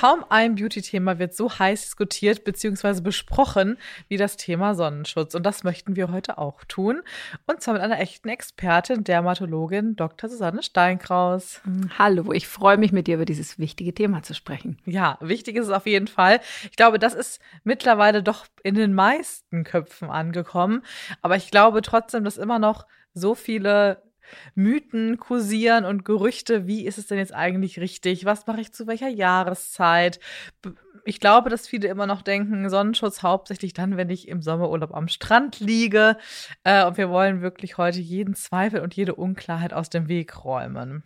Kaum ein Beauty-Thema wird so heiß diskutiert bzw. besprochen wie das Thema Sonnenschutz. Und das möchten wir heute auch tun. Und zwar mit einer echten Expertin, Dermatologin Dr. Susanne Steinkraus. Hallo, ich freue mich mit dir über dieses wichtige Thema zu sprechen. Ja, wichtig ist es auf jeden Fall. Ich glaube, das ist mittlerweile doch in den meisten Köpfen angekommen. Aber ich glaube trotzdem, dass immer noch so viele Mythen kursieren und Gerüchte, wie ist es denn jetzt eigentlich richtig? Was mache ich zu welcher Jahreszeit? Ich glaube, dass viele immer noch denken, Sonnenschutz hauptsächlich dann, wenn ich im Sommerurlaub am Strand liege. Äh, und wir wollen wirklich heute jeden Zweifel und jede Unklarheit aus dem Weg räumen.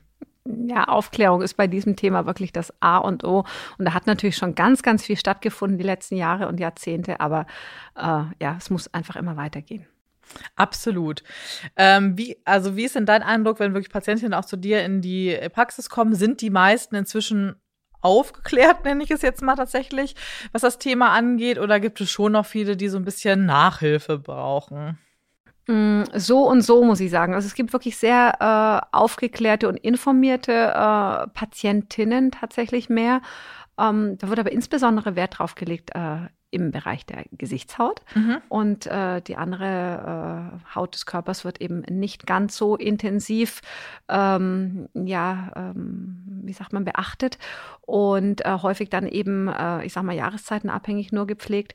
Ja, Aufklärung ist bei diesem Thema wirklich das A und O. Und da hat natürlich schon ganz, ganz viel stattgefunden die letzten Jahre und Jahrzehnte. Aber äh, ja, es muss einfach immer weitergehen. Absolut. Ähm, wie, also wie ist denn dein Eindruck, wenn wirklich Patientinnen auch zu dir in die Praxis kommen? Sind die meisten inzwischen aufgeklärt, nenne ich es jetzt mal tatsächlich, was das Thema angeht? Oder gibt es schon noch viele, die so ein bisschen Nachhilfe brauchen? Mm, so und so muss ich sagen. Also es gibt wirklich sehr äh, aufgeklärte und informierte äh, Patientinnen tatsächlich mehr. Ähm, da wird aber insbesondere Wert drauf gelegt, äh, im Bereich der Gesichtshaut. Mhm. Und äh, die andere äh, Haut des Körpers wird eben nicht ganz so intensiv, ähm, ja, ähm, wie sagt man, beachtet und äh, häufig dann eben, äh, ich sag mal, jahreszeitenabhängig nur gepflegt.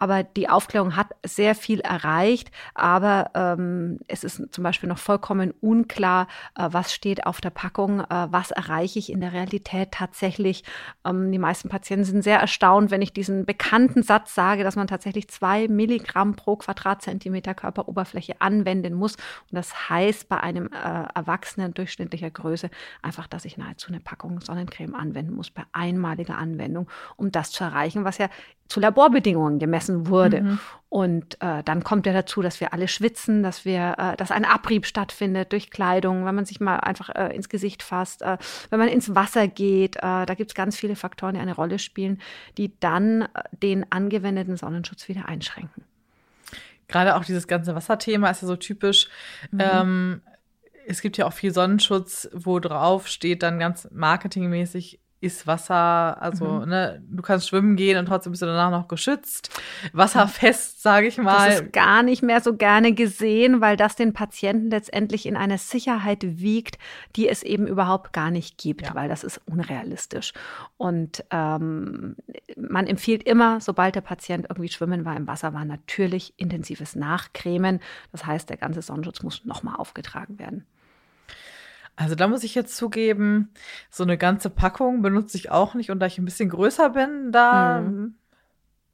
Aber die Aufklärung hat sehr viel erreicht, aber ähm, es ist zum Beispiel noch vollkommen unklar, äh, was steht auf der Packung, äh, was erreiche ich in der Realität tatsächlich. Ähm, die meisten Patienten sind sehr erstaunt, wenn ich diesen bekannten Satz sage, dass man tatsächlich zwei Milligramm pro Quadratzentimeter Körperoberfläche anwenden muss. Und das heißt bei einem äh, Erwachsenen durchschnittlicher Größe einfach, dass ich nahezu eine Packung Sonnencreme anwenden muss bei einmaliger Anwendung, um das zu erreichen, was ja zu Laborbedingungen gemessen wurde. Mhm. Und äh, dann kommt ja dazu, dass wir alle schwitzen, dass wir, äh, dass ein Abrieb stattfindet durch Kleidung, wenn man sich mal einfach äh, ins Gesicht fasst, äh, wenn man ins Wasser geht. Äh, da gibt es ganz viele Faktoren, die eine Rolle spielen, die dann äh, den angewendeten Sonnenschutz wieder einschränken. Gerade auch dieses ganze Wasserthema ist ja so typisch. Mhm. Ähm, es gibt ja auch viel Sonnenschutz, wo drauf steht dann ganz marketingmäßig ist Wasser, also mhm. ne, du kannst schwimmen gehen und trotzdem bist du danach noch geschützt. Wasserfest, sage ich mal. Das ist gar nicht mehr so gerne gesehen, weil das den Patienten letztendlich in eine Sicherheit wiegt, die es eben überhaupt gar nicht gibt, ja. weil das ist unrealistisch. Und ähm, man empfiehlt immer, sobald der Patient irgendwie schwimmen war, im Wasser war, natürlich intensives Nachcremen. Das heißt, der ganze Sonnenschutz muss nochmal aufgetragen werden. Also da muss ich jetzt zugeben, so eine ganze Packung benutze ich auch nicht. Und da ich ein bisschen größer bin, da mhm.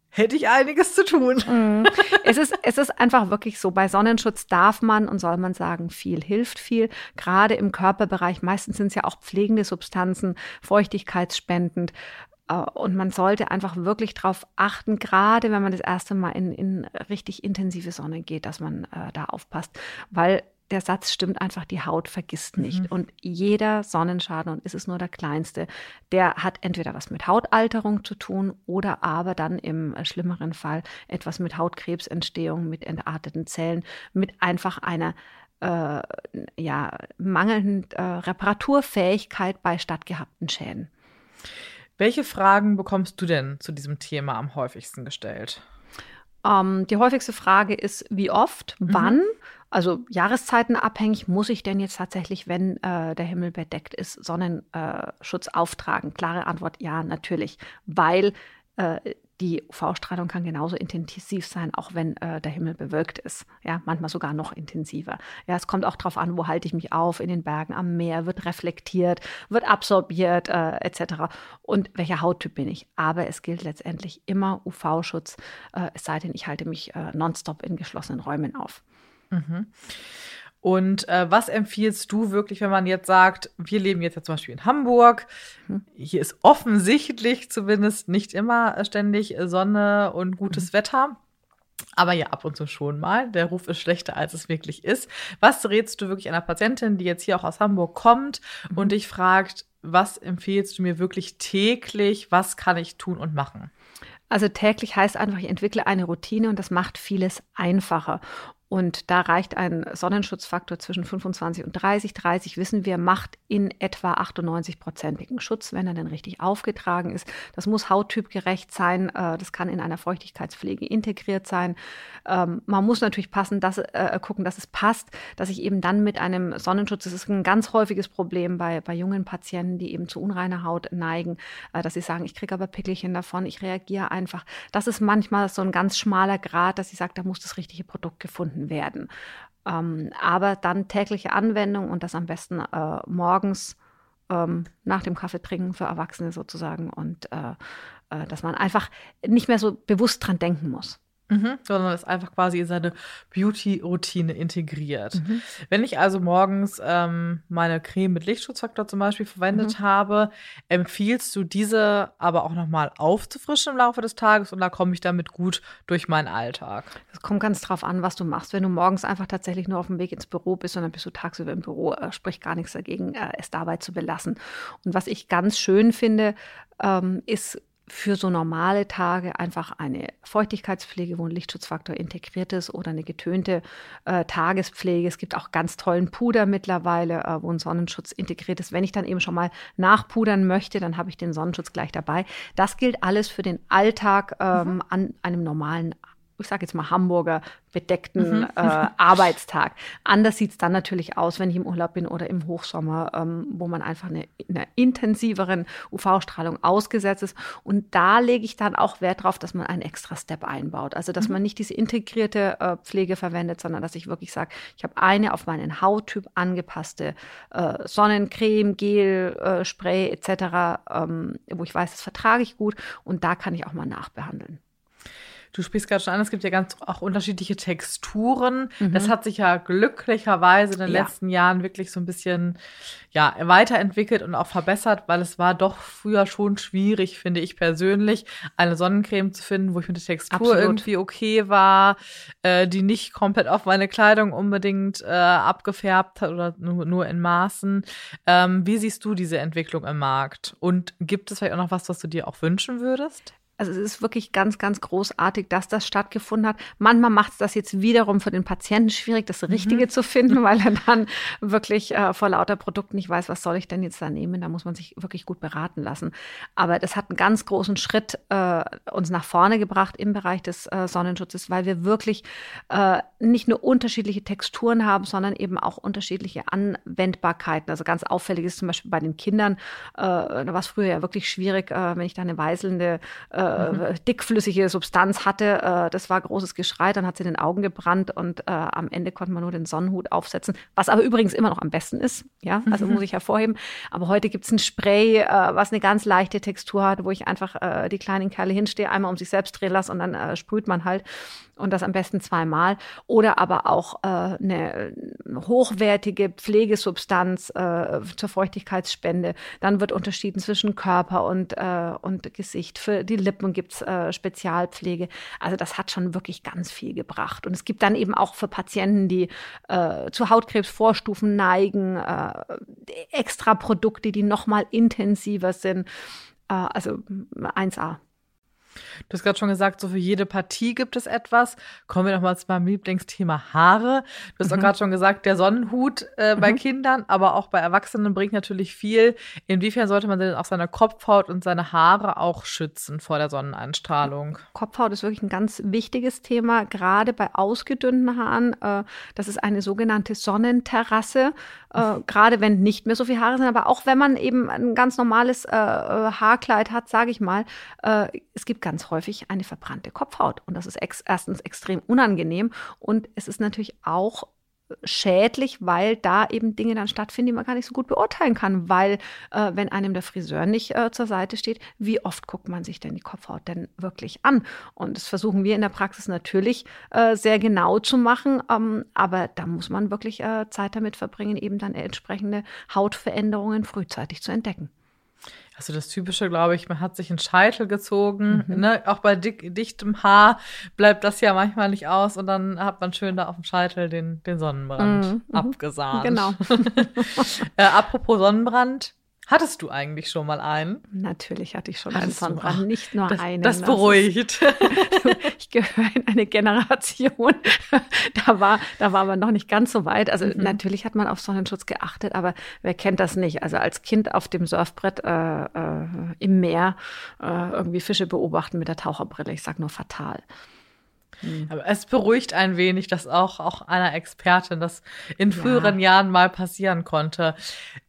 hätte ich einiges zu tun. Mhm. Es, ist, es ist einfach wirklich so, bei Sonnenschutz darf man und soll man sagen, viel hilft viel. Gerade im Körperbereich, meistens sind es ja auch pflegende Substanzen, feuchtigkeitsspendend. Äh, und man sollte einfach wirklich darauf achten, gerade wenn man das erste Mal in, in richtig intensive Sonne geht, dass man äh, da aufpasst. Weil der Satz stimmt einfach, die Haut vergisst nicht. Mhm. Und jeder Sonnenschaden, und ist es nur der kleinste, der hat entweder was mit Hautalterung zu tun oder aber dann im schlimmeren Fall etwas mit Hautkrebsentstehung, mit entarteten Zellen, mit einfach einer äh, ja, mangelnden äh, Reparaturfähigkeit bei stattgehabten Schäden. Welche Fragen bekommst du denn zu diesem Thema am häufigsten gestellt? Ähm, die häufigste Frage ist, wie oft, mhm. Also jahreszeitenabhängig muss ich denn jetzt tatsächlich, wenn äh, der Himmel bedeckt ist, Sonnenschutz äh, auftragen? Klare Antwort, ja, natürlich, weil äh, die UV-Strahlung kann genauso intensiv sein, auch wenn äh, der Himmel bewölkt ist. Ja, manchmal sogar noch intensiver. Ja, es kommt auch darauf an, wo halte ich mich auf, in den Bergen, am Meer, wird reflektiert, wird absorbiert, äh, etc. Und welcher Hauttyp bin ich? Aber es gilt letztendlich immer UV-Schutz, äh, es sei denn, ich halte mich äh, nonstop in geschlossenen Räumen auf. Mhm. Und äh, was empfiehlst du wirklich, wenn man jetzt sagt, wir leben jetzt ja zum Beispiel in Hamburg, mhm. hier ist offensichtlich zumindest nicht immer ständig Sonne und gutes mhm. Wetter. Aber ja, ab und zu schon mal. Der Ruf ist schlechter, als es wirklich ist. Was rätst du wirklich einer Patientin, die jetzt hier auch aus Hamburg kommt mhm. und dich fragt, was empfiehlst du mir wirklich täglich? Was kann ich tun und machen? Also täglich heißt einfach, ich entwickle eine Routine und das macht vieles einfacher. Und da reicht ein Sonnenschutzfaktor zwischen 25 und 30. 30 wissen wir, macht in etwa 98-prozentigen Schutz, wenn er denn richtig aufgetragen ist. Das muss hauttypgerecht sein. Äh, das kann in einer Feuchtigkeitspflege integriert sein. Ähm, man muss natürlich passen, dass, äh, gucken, dass es passt, dass ich eben dann mit einem Sonnenschutz, das ist ein ganz häufiges Problem bei, bei jungen Patienten, die eben zu unreiner Haut neigen, äh, dass sie sagen, ich kriege aber Pickelchen davon, ich reagiere einfach. Das ist manchmal so ein ganz schmaler Grad, dass sie sagt, da muss das richtige Produkt gefunden werden. Ähm, aber dann tägliche Anwendung und das am besten äh, morgens ähm, nach dem Kaffee trinken für Erwachsene sozusagen und äh, äh, dass man einfach nicht mehr so bewusst dran denken muss. Mhm, sondern es einfach quasi in seine Beauty-Routine integriert. Mhm. Wenn ich also morgens ähm, meine Creme mit Lichtschutzfaktor zum Beispiel verwendet mhm. habe, empfiehlst du diese aber auch nochmal aufzufrischen im Laufe des Tages und da komme ich damit gut durch meinen Alltag? Es kommt ganz drauf an, was du machst. Wenn du morgens einfach tatsächlich nur auf dem Weg ins Büro bist und dann bist du tagsüber im Büro, äh, spricht gar nichts dagegen, äh, es dabei zu belassen. Und was ich ganz schön finde, ähm, ist für so normale Tage einfach eine Feuchtigkeitspflege, wo ein Lichtschutzfaktor integriert ist oder eine getönte äh, Tagespflege. Es gibt auch ganz tollen Puder mittlerweile, äh, wo ein Sonnenschutz integriert ist. Wenn ich dann eben schon mal nachpudern möchte, dann habe ich den Sonnenschutz gleich dabei. Das gilt alles für den Alltag ähm, mhm. an einem normalen ich sage jetzt mal Hamburger bedeckten mhm. äh, Arbeitstag. Anders sieht es dann natürlich aus, wenn ich im Urlaub bin oder im Hochsommer, ähm, wo man einfach eine, einer intensiveren UV-Strahlung ausgesetzt ist. Und da lege ich dann auch Wert darauf, dass man einen extra Step einbaut. Also dass mhm. man nicht diese integrierte äh, Pflege verwendet, sondern dass ich wirklich sage, ich habe eine auf meinen Hauttyp angepasste äh, Sonnencreme, Gel, äh, Spray etc., ähm, wo ich weiß, das vertrage ich gut und da kann ich auch mal nachbehandeln. Du sprichst gerade schon an, es gibt ja ganz auch unterschiedliche Texturen. Mhm. Das hat sich ja glücklicherweise in den ja. letzten Jahren wirklich so ein bisschen ja, weiterentwickelt und auch verbessert, weil es war doch früher schon schwierig, finde ich persönlich, eine Sonnencreme zu finden, wo ich mit der Textur Absolut. irgendwie okay war, äh, die nicht komplett auf meine Kleidung unbedingt äh, abgefärbt hat oder nur, nur in Maßen. Ähm, wie siehst du diese Entwicklung im Markt? Und gibt es vielleicht auch noch was, was du dir auch wünschen würdest? Also es ist wirklich ganz, ganz großartig, dass das stattgefunden hat. Manchmal macht es das jetzt wiederum für den Patienten schwierig, das Richtige mhm. zu finden, weil er dann wirklich äh, vor lauter Produkt nicht weiß, was soll ich denn jetzt da nehmen. Da muss man sich wirklich gut beraten lassen. Aber das hat einen ganz großen Schritt äh, uns nach vorne gebracht im Bereich des äh, Sonnenschutzes, weil wir wirklich äh, nicht nur unterschiedliche Texturen haben, sondern eben auch unterschiedliche Anwendbarkeiten. Also ganz auffällig ist zum Beispiel bei den Kindern, äh, da war es früher ja wirklich schwierig, äh, wenn ich da eine weißelnde mhm. dickflüssige Substanz hatte. Äh, das war großes Geschrei. Dann hat sie in den Augen gebrannt und äh, am Ende konnte man nur den Sonnenhut aufsetzen, was aber übrigens immer noch am besten ist. Ja, also muss ich hervorheben. Aber heute gibt es ein Spray, äh, was eine ganz leichte Textur hat, wo ich einfach äh, die kleinen Kerle hinstehe, einmal um sich selbst drehen lasse und dann äh, sprüht man halt und das am besten zweimal. Oder aber auch äh, eine hochwertige Pflegesubstanz äh, zur Feuchtigkeitsspende. Dann wird unterschieden zwischen Körper und, äh, und Gesicht. Für die Lippen gibt's äh, Spezialpflege. Also das hat schon wirklich ganz viel gebracht. Und es gibt dann eben auch für Patienten, die äh, zu Hautkrebsvorstufen neigen, äh, extra Produkte, die noch mal intensiver sind. Äh, also 1A. Du hast gerade schon gesagt, so für jede Partie gibt es etwas. Kommen wir nochmal zu meinem Lieblingsthema Haare. Du hast mhm. auch gerade schon gesagt, der Sonnenhut äh, bei mhm. Kindern, aber auch bei Erwachsenen bringt natürlich viel. Inwiefern sollte man denn auch seine Kopfhaut und seine Haare auch schützen vor der Sonneneinstrahlung? Kopfhaut ist wirklich ein ganz wichtiges Thema, gerade bei ausgedünnten Haaren. Äh, das ist eine sogenannte Sonnenterrasse. Äh, gerade wenn nicht mehr so viele Haare sind, aber auch wenn man eben ein ganz normales äh, äh Haarkleid hat, sage ich mal, äh, es gibt ganz häufig eine verbrannte Kopfhaut. Und das ist ex erstens extrem unangenehm. Und es ist natürlich auch schädlich, weil da eben Dinge dann stattfinden, die man gar nicht so gut beurteilen kann, weil äh, wenn einem der Friseur nicht äh, zur Seite steht, wie oft guckt man sich denn die Kopfhaut denn wirklich an? Und das versuchen wir in der Praxis natürlich äh, sehr genau zu machen, ähm, aber da muss man wirklich äh, Zeit damit verbringen, eben dann entsprechende Hautveränderungen frühzeitig zu entdecken. Also das Typische, glaube ich, man hat sich einen Scheitel gezogen. Mhm. Ne? Auch bei dick, dichtem Haar bleibt das ja manchmal nicht aus und dann hat man schön da auf dem Scheitel den, den Sonnenbrand mhm. mhm. abgesahnt. Genau. äh, apropos Sonnenbrand, Hattest du eigentlich schon mal einen? Natürlich hatte ich schon Hattest einen Sonnenbrand, du? nicht nur Das, einen. das ist- beruhigt. ich gehöre in eine Generation, da war, da war man noch nicht ganz so weit. Also Mhm. natürlich hat man auf Sonnenschutz geachtet, aber wer kennt das nicht? Also als Kind auf dem Surfbrett äh, äh, im Meer äh, irgendwie Fische beobachten mit der Taucherbrille. Ich sag nur fatal. Aber es beruhigt ein wenig, dass auch, auch einer Expertin das in früheren Jahren mal passieren konnte.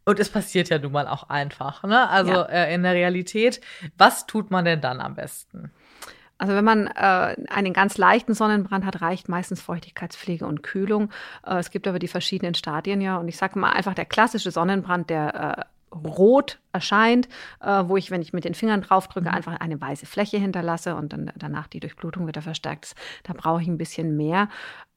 Und es passiert ja nun mal auch einfach. Ne? Also Ja. äh, in der Realität, was tut man denn dann am besten? Also wenn man äh, einen ganz leichten Sonnenbrand hat, reicht meistens Feuchtigkeitspflege und Kühlung. Äh, es gibt aber die verschiedenen Stadien ja. Und ich sage mal einfach der klassische Sonnenbrand, der äh, rot erscheint, äh, wo ich, wenn ich mit den Fingern draufdrücke, einfach eine weiße Fläche hinterlasse und dann danach die Durchblutung wieder verstärkt ist. Da brauche ich ein bisschen mehr.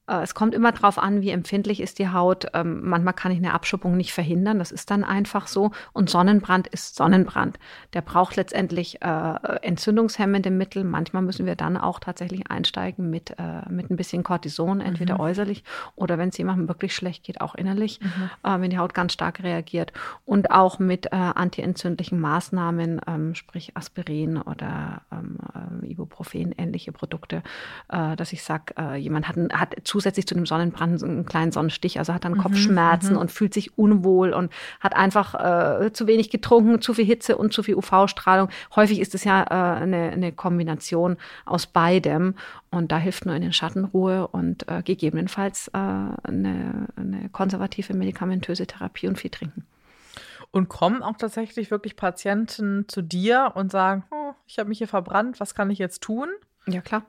Äh, Es kommt immer darauf an, wie empfindlich ist die Haut. Ähm, manchmal kann ich eine Abschuppung nicht verhindern. Das ist dann einfach so. Und Sonnenbrand ist Sonnenbrand. Der braucht letztendlich äh, entzündungshemmende Mittel. Manchmal müssen wir dann auch tatsächlich einsteigen mit, äh, mit ein bisschen Cortison, entweder äußerlich oder wenn es jemandem wirklich schlecht geht, auch innerlich, äh, wenn die Haut ganz stark reagiert. Und auch mit äh, antientzündlichen Maßnahmen, ähm, sprich Aspirin oder ähm, äh, Ibuprofen, ähnliche Produkte, äh, dass ich sage, jemand hat, ein, hat zusätzlich zu dem Sonnenbrand so einen kleinen Sonnenstich, also hat dann Kopfschmerzen und fühlt sich unwohl und hat einfach äh, zu wenig getrunken, zu viel Hitze und zu viel UV-Strahlung. Häufig ist es ja äh, eine, eine Kombination aus beidem und da hilft nur in den Schattenruhe und äh, gegebenenfalls äh, eine, eine konservative medikamentöse Therapie und viel trinken. Und kommen auch tatsächlich wirklich Patienten zu dir und sagen, oh, ich habe mich hier verbrannt, was kann ich jetzt tun? Ja, klar.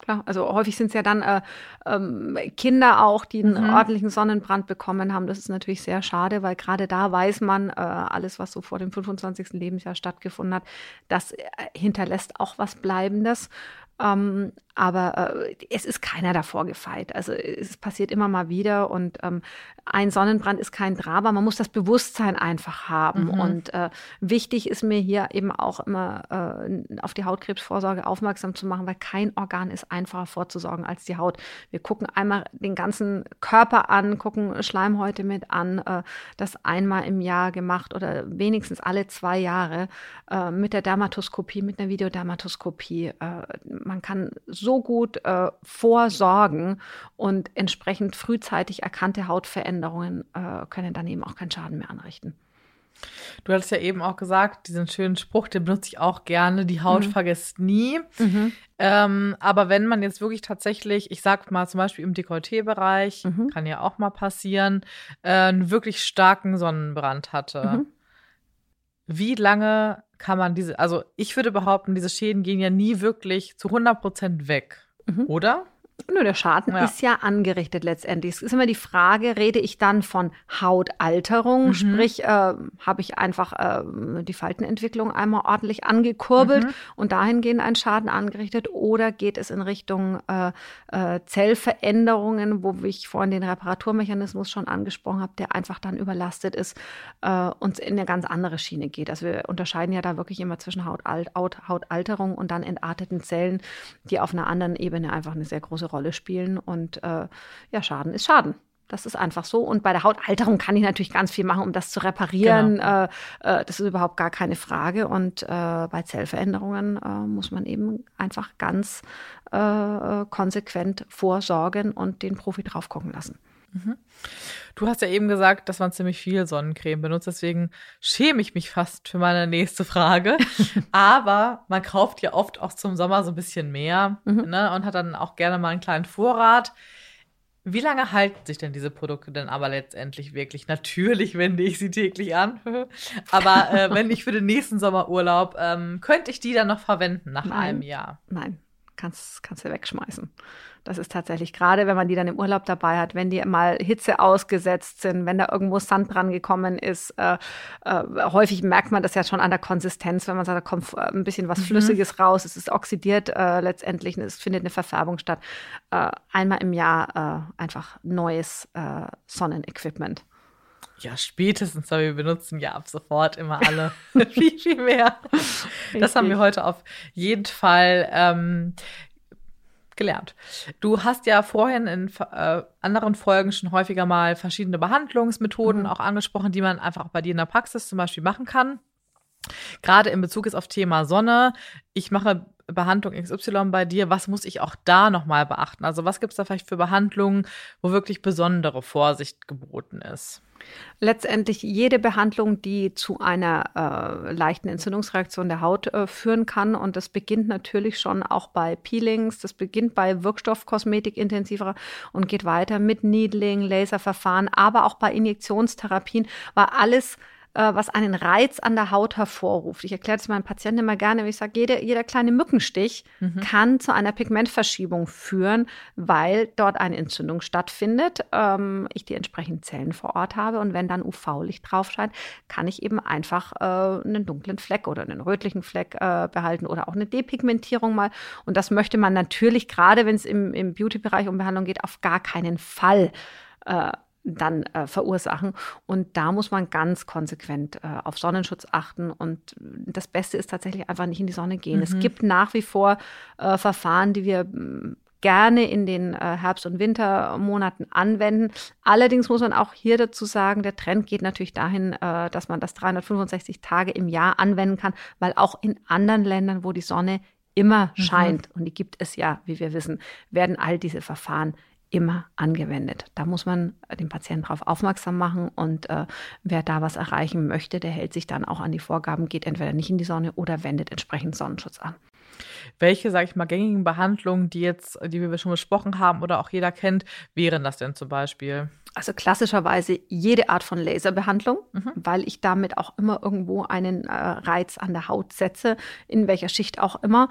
Klar, also häufig sind es ja dann äh, ähm, Kinder auch, die einen Mhm. ordentlichen Sonnenbrand bekommen haben. Das ist natürlich sehr schade, weil gerade da weiß man, äh, alles, was so vor dem 25. Lebensjahr stattgefunden hat, das äh, hinterlässt auch was Bleibendes. Ähm, aber äh, es ist keiner davor gefeit. Also es passiert immer mal wieder und ähm, ein Sonnenbrand ist kein Drama. Man muss das Bewusstsein einfach haben. Mhm. Und äh, wichtig ist mir hier eben auch immer äh, auf die Hautkrebsvorsorge aufmerksam zu machen, weil kein Organ ist einfacher vorzusorgen als die Haut. Wir gucken einmal den ganzen Körper an, gucken Schleimhäute mit an, äh, das einmal im Jahr gemacht oder wenigstens alle zwei Jahre äh, mit der Dermatoskopie, mit einer Videodermatoskopie. Äh, man kann so gut äh, vorsorgen und entsprechend frühzeitig erkannte Hautveränderungen äh, können dann eben auch keinen Schaden mehr anrichten. Du hattest ja eben auch gesagt, diesen schönen Spruch, den benutze ich auch gerne, die Haut Mhm. vergisst nie. Ähm, aber wenn man jetzt wirklich tatsächlich, ich sag mal zum Beispiel im Dekolleté-Bereich, Mhm. kann ja auch mal passieren, äh, einen wirklich starken Sonnenbrand hatte. Wie lange kann man diese, also ich würde behaupten, diese Schäden gehen ja nie wirklich zu 100 Prozent weg, Mhm. oder? Nur der Schaden Ja. ist ja angerichtet letztendlich. Es ist immer die Frage, rede ich dann von Hautalterung, Mhm. sprich, äh, habe ich einfach äh, die Faltenentwicklung einmal ordentlich angekurbelt Mhm. und dahingehend einen Schaden angerichtet, oder geht es in Richtung äh, äh, Zellveränderungen, wo ich vorhin den Reparaturmechanismus schon angesprochen habe, der einfach dann überlastet ist äh, und in eine ganz andere Schiene geht. Also wir unterscheiden ja da wirklich immer zwischen Hautalt, Haut, Hautalterung und dann entarteten Zellen, die auf einer anderen Ebene einfach eine sehr große Rolle spielen. Und äh, ja, Schaden ist Schaden. Das ist einfach so. Und bei der Hautalterung kann ich natürlich ganz viel machen, um das zu reparieren. Äh, äh, das ist überhaupt gar keine Frage. Und äh, bei Zellveränderungen äh, muss man eben einfach ganz äh, konsequent vorsorgen und den Profi drauf gucken lassen. Du hast ja eben gesagt, dass man ziemlich viel Sonnencreme benutzt, deswegen schäme ich mich fast für meine nächste Frage. Aber man kauft ja oft auch zum Sommer so ein bisschen mehr Mhm. ne, und hat dann auch gerne mal einen kleinen Vorrat. Wie lange halten sich denn diese Produkte denn aber letztendlich wirklich? Natürlich wende ich sie täglich an. Aber äh, wenn ich für den nächsten Sommerurlaub, ähm, könnte ich die dann noch verwenden nach Nein. einem Jahr? Nein, kannst, kannst du wegschmeißen. Das ist tatsächlich gerade, wenn man die dann im Urlaub dabei hat, wenn die mal Hitze ausgesetzt sind, wenn da irgendwo Sand dran gekommen ist. Äh, äh, häufig merkt man das ja schon an der Konsistenz, wenn man sagt, da kommt äh, ein bisschen was Flüssiges raus, es ist oxidiert äh, letztendlich, es findet eine Verfärbung statt. Äh, einmal im Jahr äh, einfach neues Sonnenequipment. Ja, spätestens, weil wir benutzen ja ab sofort immer alle viel, viel mehr. Das haben wir heute auf jeden Fall ähm, gelernt. Du hast ja vorhin in äh, anderen Folgen schon häufiger mal verschiedene Behandlungsmethoden mhm. auch angesprochen, die man einfach bei dir in der Praxis zum Beispiel machen kann. Gerade in Bezug ist auf Thema Sonne. Ich mache Behandlung XY bei dir, was muss ich auch da nochmal beachten? Also was gibt es da vielleicht für Behandlungen, wo wirklich besondere Vorsicht geboten ist? Letztendlich jede Behandlung, die zu einer äh, leichten Entzündungsreaktion der Haut äh, führen kann. Und das beginnt natürlich schon auch bei Peelings, das beginnt bei Wirkstoffkosmetik intensiver und geht weiter mit Needling, Laserverfahren, aber auch bei Injektionstherapien, weil alles äh, was einen Reiz an der Haut hervorruft. Ich erkläre das meinen Patienten immer gerne, wenn ich sage, jede, jeder kleine Mückenstich mhm. kann zu einer Pigmentverschiebung führen, weil dort eine Entzündung stattfindet, ähm, ich die entsprechenden Zellen vor Ort habe und wenn dann UV-Licht drauf scheint, kann ich eben einfach äh, einen dunklen Fleck oder einen rötlichen Fleck äh, behalten oder auch eine Depigmentierung mal. Und das möchte man natürlich, gerade wenn es im, im Beauty-Bereich um Behandlung geht, auf gar keinen Fall äh, dann äh, verursachen. Und da muss man ganz konsequent äh, auf Sonnenschutz achten. Und das Beste ist tatsächlich einfach nicht in die Sonne gehen. Mhm. Es gibt nach wie vor äh, Verfahren, die wir mm, gerne in den äh, Herbst- und Wintermonaten anwenden. Allerdings muss man auch hier dazu sagen, der Trend geht natürlich dahin, äh, dass man das 365 Tage im Jahr anwenden kann, weil auch in anderen Ländern, wo die Sonne immer mhm. scheint, und die gibt es ja, wie wir wissen, werden all diese Verfahren immer angewendet. Da muss man den Patienten darauf aufmerksam machen und äh, wer da was erreichen möchte, der hält sich dann auch an die Vorgaben, geht entweder nicht in die Sonne oder wendet entsprechend Sonnenschutz an. Welche, sage ich mal, gängigen Behandlungen, die jetzt, die wir schon besprochen haben oder auch jeder kennt, wären das denn zum Beispiel? Also klassischerweise jede Art von Laserbehandlung, mhm. weil ich damit auch immer irgendwo einen äh, Reiz an der Haut setze, in welcher Schicht auch immer.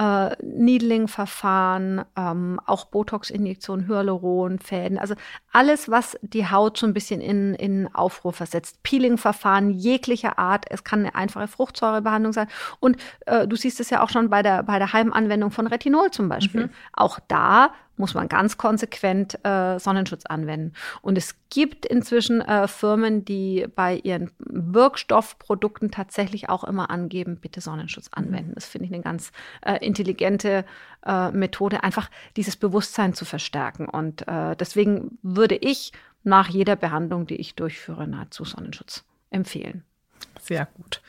Äh, Needling-Verfahren, ähm, auch Botox-Injektionen, Hyaluron, Fäden, also alles, was die Haut so ein bisschen in, in Aufruhr versetzt. Peeling-Verfahren jeglicher Art. Es kann eine einfache Fruchtsäurebehandlung sein. Und äh, du siehst es ja auch schon bei der, bei der Heimanwendung von Retinol zum Beispiel. Mhm. Auch da muss man ganz konsequent äh, Sonnenschutz anwenden. Und es gibt inzwischen äh, Firmen, die bei ihren Wirkstoffprodukten tatsächlich auch immer angeben, bitte Sonnenschutz mhm. anwenden. Das finde ich eine ganz äh, intelligente äh, Methode, einfach dieses Bewusstsein zu verstärken. Und äh, deswegen würde ich nach jeder Behandlung, die ich durchführe, nahezu Sonnenschutz empfehlen. Sehr gut.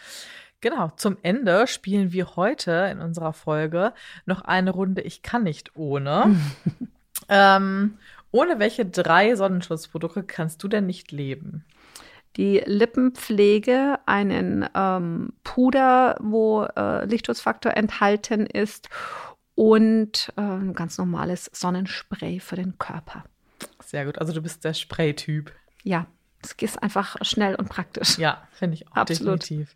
Genau, zum Ende spielen wir heute in unserer Folge noch eine Runde Ich kann nicht ohne. ähm, ohne welche drei Sonnenschutzprodukte kannst du denn nicht leben? Die Lippenpflege, einen ähm, Puder, wo äh, Lichtschutzfaktor enthalten ist und äh, ein ganz normales Sonnenspray für den Körper. Sehr gut, also du bist der Spray-Typ. Ja, es ist einfach schnell und praktisch. Ja, finde ich auch Absolut. definitiv.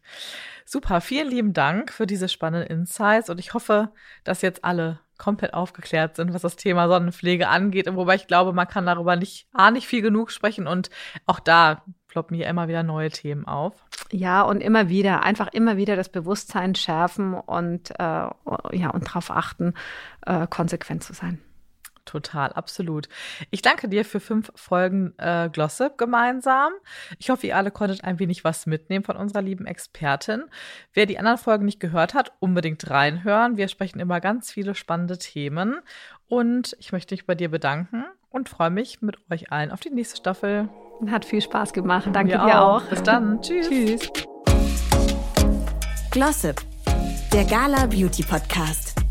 Super, vielen lieben Dank für diese spannenden Insights und ich hoffe, dass jetzt alle komplett aufgeklärt sind, was das Thema Sonnenpflege angeht. wobei ich glaube, man kann darüber nicht, A, nicht viel genug sprechen und auch da ploppen hier immer wieder neue Themen auf. Ja, und immer wieder, einfach immer wieder das Bewusstsein schärfen und, äh, ja, und darauf achten, äh, konsequent zu sein. Total, absolut. Ich danke dir für fünf Folgen äh, Glossip gemeinsam. Ich hoffe, ihr alle konntet ein wenig was mitnehmen von unserer lieben Expertin. Wer die anderen Folgen nicht gehört hat, unbedingt reinhören. Wir sprechen immer ganz viele spannende Themen. Und ich möchte mich bei dir bedanken und freue mich mit euch allen auf die nächste Staffel. Hat viel Spaß gemacht. Danke dir auch. auch. Bis dann. Tschüss. Tschüss. Glossip, der Gala Beauty Podcast.